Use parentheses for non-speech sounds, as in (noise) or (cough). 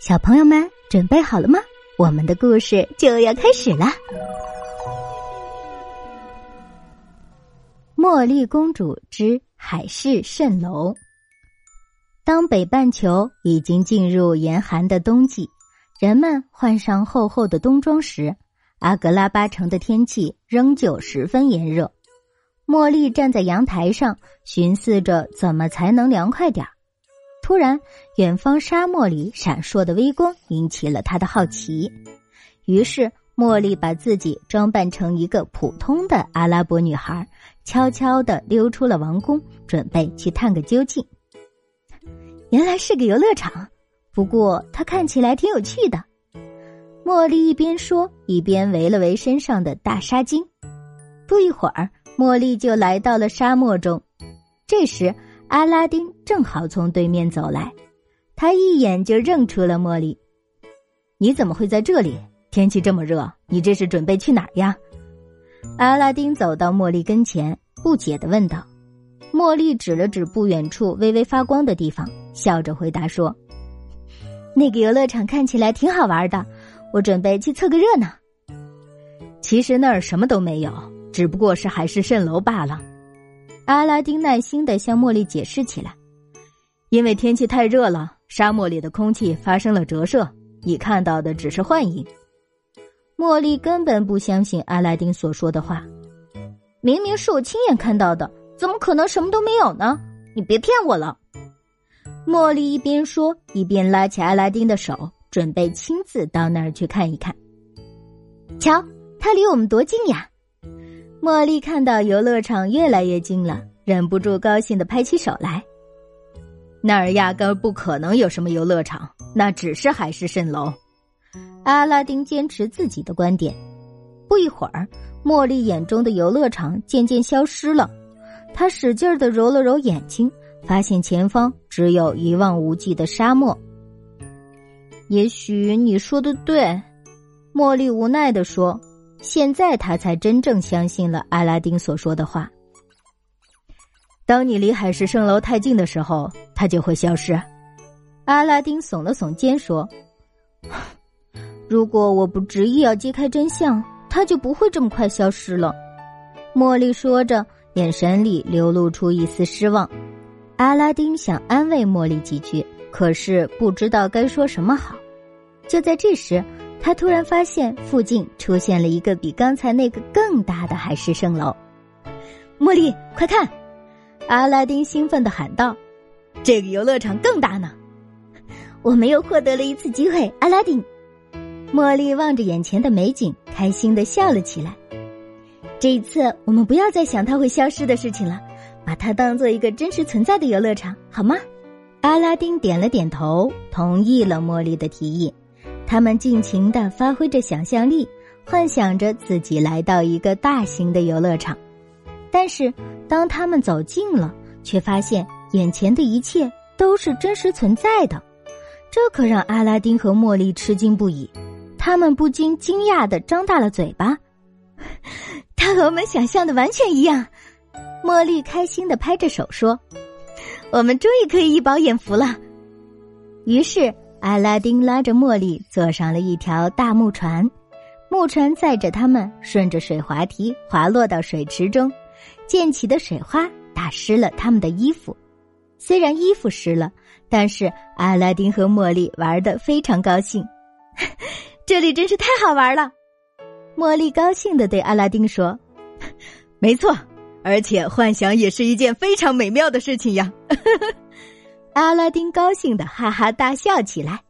小朋友们准备好了吗？我们的故事就要开始了。茉莉公主之海市蜃楼。当北半球已经进入严寒的冬季，人们换上厚厚的冬装时，阿格拉巴城的天气仍旧十分炎热。茉莉站在阳台上，寻思着怎么才能凉快点儿。突然，远方沙漠里闪烁的微光引起了他的好奇。于是，茉莉把自己装扮成一个普通的阿拉伯女孩，悄悄的溜出了王宫，准备去探个究竟。原来是个游乐场，不过它看起来挺有趣的。茉莉一边说，一边围了围身上的大纱巾。不一会儿，茉莉就来到了沙漠中。这时，阿拉丁正好从对面走来，他一眼就认出了茉莉。你怎么会在这里？天气这么热，你这是准备去哪儿呀？阿拉丁走到茉莉跟前，不解的问道。茉莉指了指不远处微微发光的地方，笑着回答说：“那个游乐场看起来挺好玩的，我准备去凑个热闹。”其实那儿什么都没有，只不过是海市蜃楼罢了。阿拉丁耐心的向茉莉解释起来：“因为天气太热了，沙漠里的空气发生了折射，你看到的只是幻影。”茉莉根本不相信阿拉丁所说的话，明明是我亲眼看到的，怎么可能什么都没有呢？你别骗我了！茉莉一边说，一边拉起阿拉丁的手，准备亲自到那儿去看一看。瞧，它离我们多近呀！茉莉看到游乐场越来越近了，忍不住高兴的拍起手来。那儿压根不可能有什么游乐场，那只是海市蜃楼。阿拉丁坚持自己的观点。不一会儿，茉莉眼中的游乐场渐渐消失了。她使劲的揉了揉眼睛，发现前方只有一望无际的沙漠。也许你说的对，茉莉无奈的说。现在他才真正相信了阿拉丁所说的话。当你离海市蜃楼太近的时候，它就会消失。阿拉丁耸了耸肩说：“如果我不执意要揭开真相，它就不会这么快消失了。”茉莉说着，眼神里流露出一丝失望。阿拉丁想安慰茉莉几句，可是不知道该说什么好。就在这时。他突然发现附近出现了一个比刚才那个更大的海市蜃楼，茉莉，快看！阿拉丁兴奋的喊道：“这个游乐场更大呢！”我们又获得了一次机会，阿拉丁。茉莉望着眼前的美景，开心的笑了起来。这一次，我们不要再想它会消失的事情了，把它当做一个真实存在的游乐场，好吗？阿拉丁点了点头，同意了茉莉的提议。他们尽情的发挥着想象力，幻想着自己来到一个大型的游乐场。但是，当他们走近了，却发现眼前的一切都是真实存在的。这可让阿拉丁和茉莉吃惊不已，他们不禁惊讶的张大了嘴巴。(laughs) 他和我们想象的完全一样。茉莉开心的拍着手说：“我们终于可以一饱眼福了。”于是。阿拉丁拉着茉莉坐上了一条大木船，木船载着他们顺着水滑梯滑落到水池中，溅起的水花打湿了他们的衣服。虽然衣服湿了，但是阿拉丁和茉莉玩的非常高兴。(laughs) 这里真是太好玩了！茉莉高兴的对阿拉丁说：“ (laughs) 没错，而且幻想也是一件非常美妙的事情呀。(laughs) ”阿拉丁高兴的哈哈大笑起来。